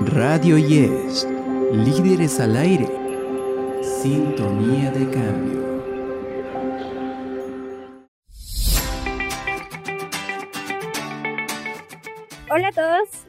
Radio Yes, líderes al aire, sintonía de cambio.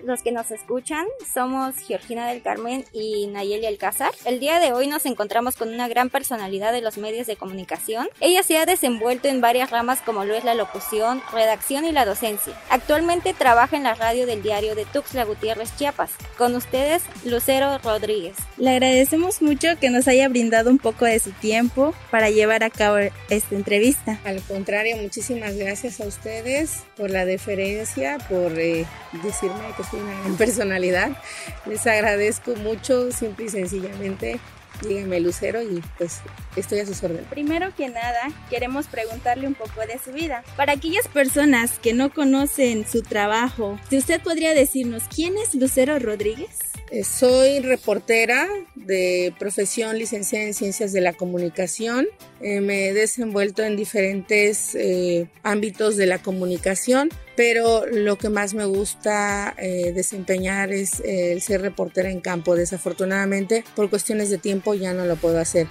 Los que nos escuchan, somos Georgina del Carmen y Nayeli Alcázar. El día de hoy nos encontramos con una gran personalidad de los medios de comunicación. Ella se ha desenvuelto en varias ramas como lo es la locución, redacción y la docencia. Actualmente trabaja en la radio del diario de Tuxtla Gutiérrez, Chiapas. Con ustedes, Lucero Rodríguez. Le agradecemos mucho que nos haya brindado un poco de su tiempo para llevar a cabo esta entrevista. Al contrario, muchísimas gracias a ustedes por la deferencia, por... Eh, decirme que soy una gran personalidad. Les agradezco mucho, simple y sencillamente. Díganme Lucero y pues estoy a sus órdenes. Primero que nada, queremos preguntarle un poco de su vida. Para aquellas personas que no conocen su trabajo, si usted podría decirnos quién es Lucero Rodríguez. Eh, soy reportera de profesión licenciada en Ciencias de la Comunicación. Eh, me he desenvuelto en diferentes eh, ámbitos de la comunicación, pero lo que más me gusta desempeñar es el ser reportera en campo. Desafortunadamente, por cuestiones de tiempo ya no lo puedo hacer.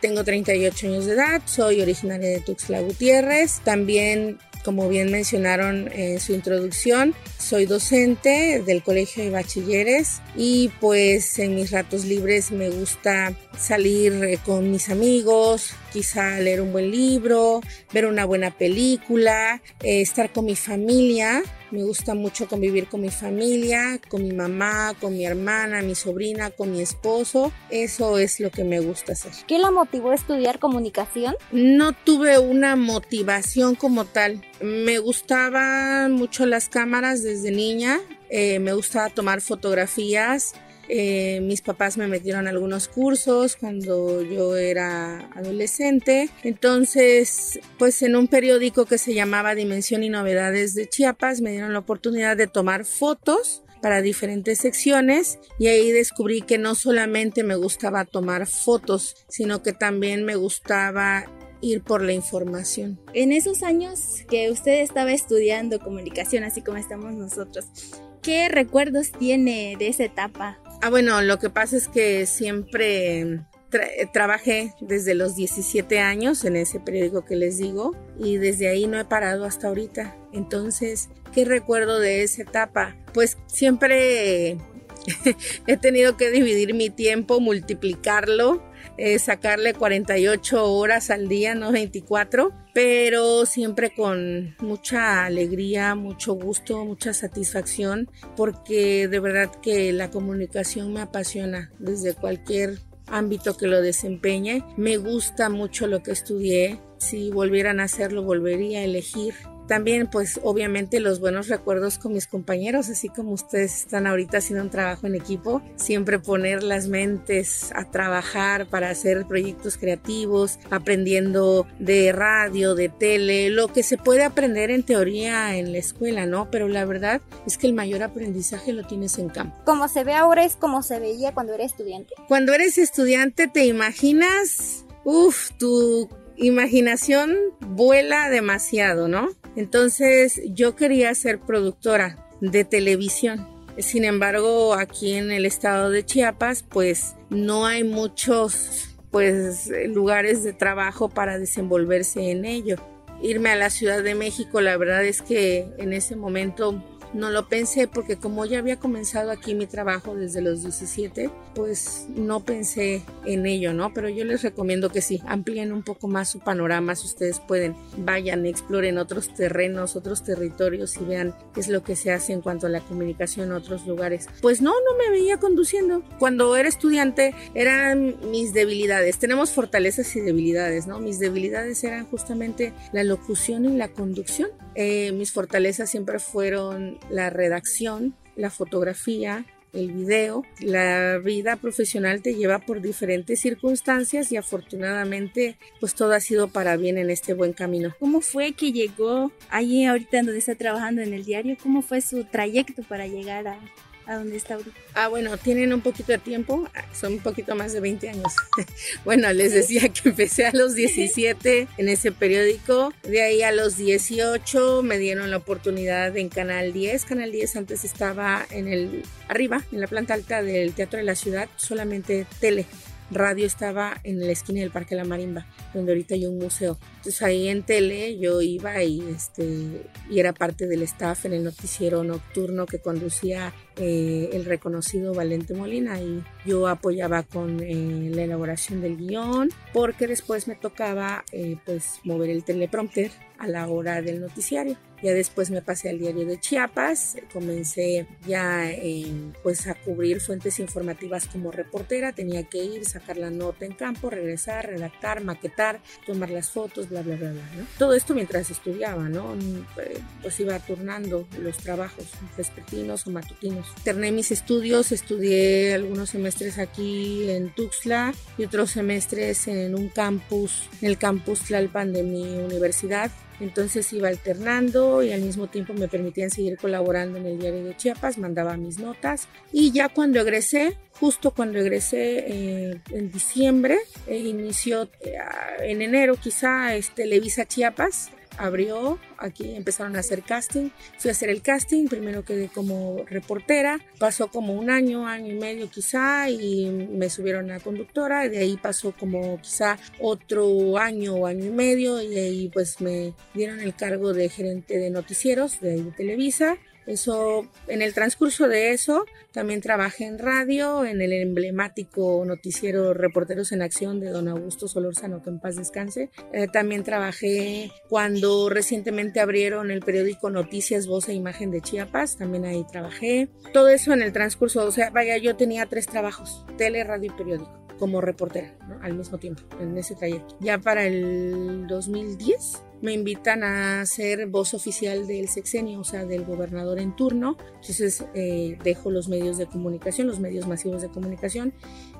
tengo 38 años de edad, soy originaria de Tuxtla Gutiérrez. También como bien mencionaron en su introducción, soy docente del Colegio de Bachilleres y pues en mis ratos libres me gusta salir eh, con mis amigos, quizá leer un buen libro, ver una buena película, eh, estar con mi familia. Me gusta mucho convivir con mi familia, con mi mamá, con mi hermana, mi sobrina, con mi esposo. Eso es lo que me gusta hacer. ¿Qué la motivó a estudiar comunicación? No tuve una motivación como tal. Me gustaban mucho las cámaras desde niña. Eh, me gustaba tomar fotografías eh, mis papás me metieron algunos cursos cuando yo era adolescente. Entonces, pues en un periódico que se llamaba Dimensión y Novedades de Chiapas me dieron la oportunidad de tomar fotos para diferentes secciones y ahí descubrí que no solamente me gustaba tomar fotos, sino que también me gustaba ir por la información. En esos años que usted estaba estudiando comunicación, así como estamos nosotros, ¿qué recuerdos tiene de esa etapa? Ah, bueno, lo que pasa es que siempre trabajé desde los 17 años en ese periódico que les digo y desde ahí no he parado hasta ahorita. Entonces, ¿qué recuerdo de esa etapa? Pues siempre he tenido que dividir mi tiempo, multiplicarlo eh, sacarle 48 horas al día, no 24, pero siempre con mucha alegría, mucho gusto, mucha satisfacción, porque de verdad que la comunicación me apasiona desde cualquier ámbito que lo desempeñe. Me gusta mucho lo que estudié. Si volvieran a hacerlo, volvería a elegir también, pues obviamente los buenos recuerdos con mis compañeros, así como ustedes están ahorita haciendo un trabajo en equipo, siempre poner las mentes a trabajar para hacer proyectos creativos, aprendiendo de radio, de tele, lo que se puede aprender en teoría en la escuela, ¿no? Pero la verdad es que el mayor aprendizaje lo tienes en campo. Como se ve ahora es como se veía cuando eres estudiante. Cuando eres estudiante te imaginas, uff, tu imaginación vuela demasiado, ¿no? Entonces yo quería ser productora de televisión. Sin embargo, aquí en el estado de Chiapas, pues no hay muchos pues lugares de trabajo para desenvolverse en ello. Irme a la Ciudad de México, la verdad es que en ese momento no lo pensé porque como ya había comenzado aquí mi trabajo desde los 17, pues no pensé en ello, ¿no? Pero yo les recomiendo que sí, amplíen un poco más su panorama, si ustedes pueden, vayan, exploren otros terrenos, otros territorios y vean qué es lo que se hace en cuanto a la comunicación en otros lugares. Pues no, no me veía conduciendo. Cuando era estudiante eran mis debilidades. Tenemos fortalezas y debilidades, ¿no? Mis debilidades eran justamente la locución y la conducción. Eh, mis fortalezas siempre fueron la redacción, la fotografía, el video. La vida profesional te lleva por diferentes circunstancias y afortunadamente pues todo ha sido para bien en este buen camino. ¿Cómo fue que llegó allí ahorita donde está trabajando en el diario? ¿Cómo fue su trayecto para llegar a, a donde está ahorita? Ah, bueno, tienen un poquito de tiempo, son un poquito más de 20 años. bueno, les decía que empecé a los 17 en ese periódico, de ahí a los 18 me dieron la oportunidad en Canal 10. Canal 10 antes estaba en el arriba, en la planta alta del Teatro de la Ciudad, solamente tele radio estaba en la esquina del Parque La Marimba, donde ahorita hay un museo. Entonces ahí en tele yo iba y, este, y era parte del staff en el noticiero nocturno que conducía eh, el reconocido Valente Molina y yo apoyaba con eh, la elaboración del guion porque después me tocaba eh, pues mover el teleprompter a la hora del noticiario. Ya después me pasé al diario de Chiapas, comencé ya pues a cubrir fuentes informativas como reportera, tenía que ir, sacar la nota en campo, regresar, redactar, maquetar, tomar las fotos, bla, bla, bla, bla. Todo esto mientras estudiaba, ¿no? Pues iba turnando los trabajos vespertinos o matutinos. Terné mis estudios, estudié algunos semestres aquí en Tuxtla y otros semestres en un campus, en el campus Tlalpan de mi universidad entonces iba alternando y al mismo tiempo me permitían seguir colaborando en el diario de Chiapas, mandaba mis notas. Y ya cuando egresé, justo cuando egresé eh, en diciembre, eh, inició eh, en enero quizá este, Televisa Chiapas, abrió, aquí empezaron a hacer casting, fui a hacer el casting, primero quedé como reportera, pasó como un año, año y medio quizá y me subieron a conductora, de ahí pasó como quizá otro año o año y medio y ahí pues me dieron el cargo de gerente de noticieros de, de Televisa eso, en el transcurso de eso, también trabajé en radio, en el emblemático noticiero Reporteros en Acción de don Augusto Solórzano, que en paz descanse. Eh, también trabajé cuando recientemente abrieron el periódico Noticias, Voz e Imagen de Chiapas, también ahí trabajé. Todo eso en el transcurso, o sea, vaya, yo tenía tres trabajos, tele, radio y periódico como reportera al mismo tiempo en ese trayecto. Ya para el 2010 me invitan a ser voz oficial del sexenio, o sea, del gobernador en turno. Entonces eh, dejo los medios de comunicación, los medios masivos de comunicación,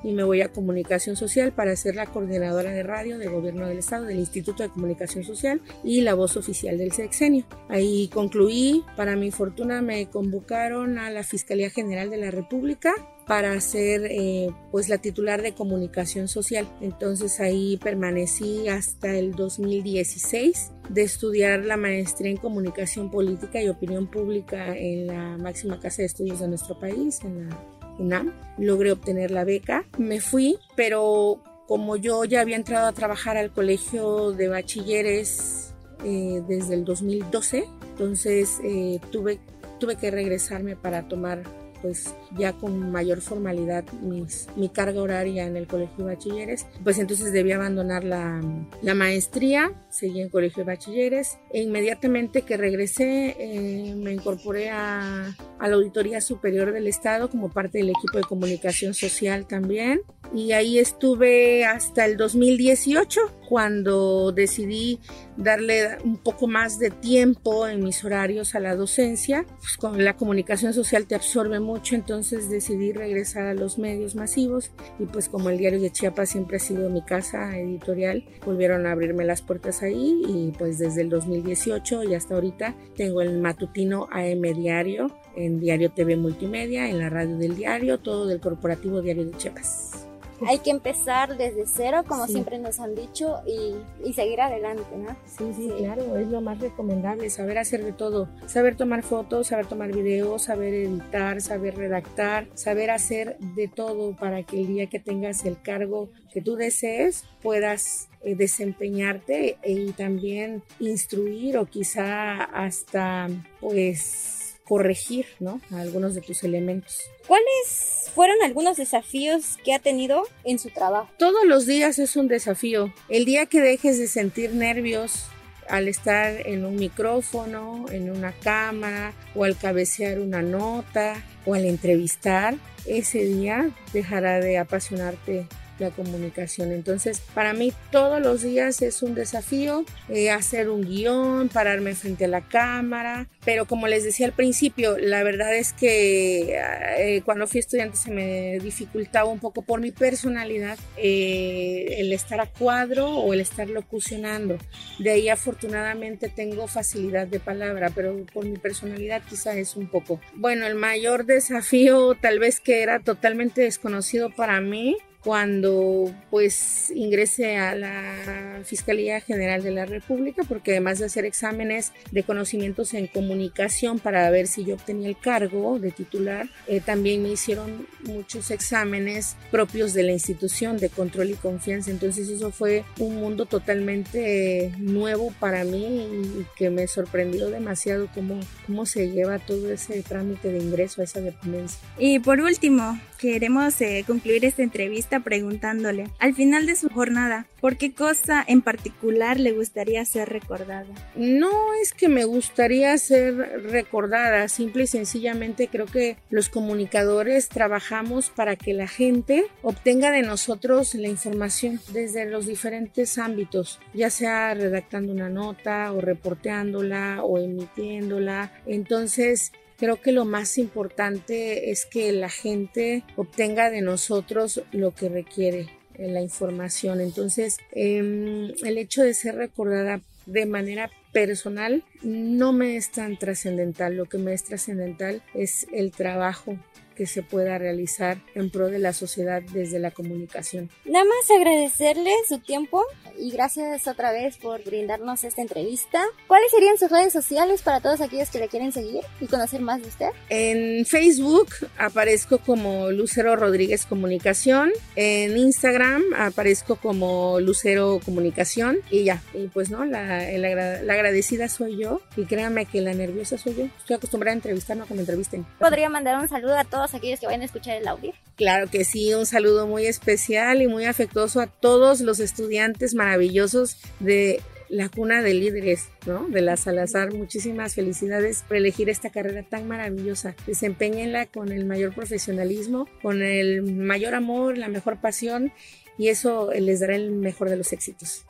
y me voy a comunicación social para ser la coordinadora de radio del gobierno del estado, del Instituto de Comunicación Social y la voz oficial del sexenio. Ahí concluí, para mi fortuna me convocaron a la Fiscalía General de la República para ser eh, pues la titular de comunicación social. Entonces ahí permanecí hasta el 2016 de estudiar la maestría en comunicación política y opinión pública en la máxima casa de estudios de nuestro país, en la UNAM. Logré obtener la beca. Me fui, pero como yo ya había entrado a trabajar al colegio de bachilleres eh, desde el 2012, entonces eh, tuve, tuve que regresarme para tomar pues ya con mayor formalidad mis, mi carga horaria en el colegio de bachilleres, pues entonces debí abandonar la, la maestría, seguí en colegio de bachilleres. E inmediatamente que regresé eh, me incorporé a, a la Auditoría Superior del Estado como parte del equipo de comunicación social también. Y ahí estuve hasta el 2018 cuando decidí darle un poco más de tiempo en mis horarios a la docencia. Pues con la comunicación social te absorbe mucho, entonces decidí regresar a los medios masivos y pues como el diario de Chiapas siempre ha sido mi casa editorial, volvieron a abrirme las puertas ahí y pues desde el 2018 y hasta ahorita tengo el matutino AM Diario en Diario TV Multimedia, en la radio del diario, todo del corporativo Diario de Chiapas. Hay que empezar desde cero, como siempre nos han dicho, y, seguir adelante, ¿no? Sí, sí, claro, es lo más recomendable, saber hacer de todo, saber tomar fotos, saber tomar videos, saber editar, saber redactar, saber hacer de todo para que el día que tengas el cargo que tú desees puedas eh, desempeñarte y también instruir o quizá hasta pues corregir, ¿no? Algunos de tus elementos. ¿Cuáles fueron algunos desafíos que ha tenido en su trabajo? Todos los días es un desafío. El día que dejes de sentir nervios al estar en un micrófono, en una cámara o al cabecear una nota o al entrevistar, ese día dejará de apasionarte la comunicación. Entonces, para mí todos los días es un desafío eh, hacer un guion, pararme frente a la cámara, pero como les decía al principio, la verdad es que eh, cuando fui estudiante se me dificultaba un poco por mi personalidad eh, el estar a cuadro o el estar locucionando. De ahí afortunadamente tengo facilidad de palabra, pero por mi personalidad quizá es un poco. Bueno, el mayor desafío tal vez que era totalmente desconocido para mí cuando pues ingrese a la Fiscalía General de la República, porque además de hacer exámenes de conocimientos en comunicación para ver si yo obtenía el cargo de titular, eh, también me hicieron muchos exámenes propios de la institución de control y confianza. Entonces eso fue un mundo totalmente nuevo para mí y que me sorprendió demasiado cómo, cómo se lleva todo ese trámite de ingreso a esa dependencia. Y por último, queremos eh, concluir esta entrevista preguntándole, al final de su jornada, ¿por qué cosa en particular le gustaría ser recordada? No es que me gustaría ser recordada, simple y sencillamente creo que los comunicadores trabajamos para que la gente obtenga de nosotros la información desde los diferentes ámbitos, ya sea redactando una nota o reporteándola o emitiéndola. Entonces, Creo que lo más importante es que la gente obtenga de nosotros lo que requiere, eh, la información. Entonces, em, el hecho de ser recordada de manera personal no me es tan trascendental. Lo que me es trascendental es el trabajo que se pueda realizar en pro de la sociedad desde la comunicación. Nada más agradecerle su tiempo y gracias otra vez por brindarnos esta entrevista. ¿Cuáles serían sus redes sociales para todos aquellos que le quieren seguir y conocer más de usted? En Facebook aparezco como Lucero Rodríguez Comunicación, en Instagram aparezco como Lucero Comunicación y ya, y pues no, la, la agradecida soy yo y créanme que la nerviosa soy yo. Estoy acostumbrada a entrevistarme me entrevisten. ¿Podría mandar un saludo a aquellos que vayan a escuchar el audio? Claro que sí, un saludo muy especial y muy afectuoso a todos los estudiantes maravillosos de la cuna de líderes, ¿no? De la Salazar. Muchísimas felicidades por elegir esta carrera tan maravillosa. Desempeñenla con el mayor profesionalismo, con el mayor amor, la mejor pasión y eso les dará el mejor de los éxitos.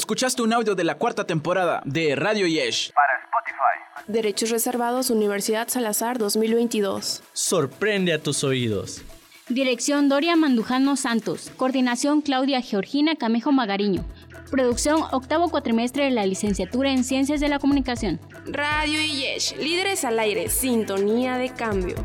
Escuchaste un audio de la cuarta temporada de Radio Yesh. Para Spotify. Derechos reservados Universidad Salazar 2022. Sorprende a tus oídos. Dirección Doria Mandujano Santos. Coordinación Claudia Georgina Camejo Magariño. Producción octavo cuatrimestre de la licenciatura en Ciencias de la Comunicación. Radio Yesh, líderes al aire, sintonía de cambio.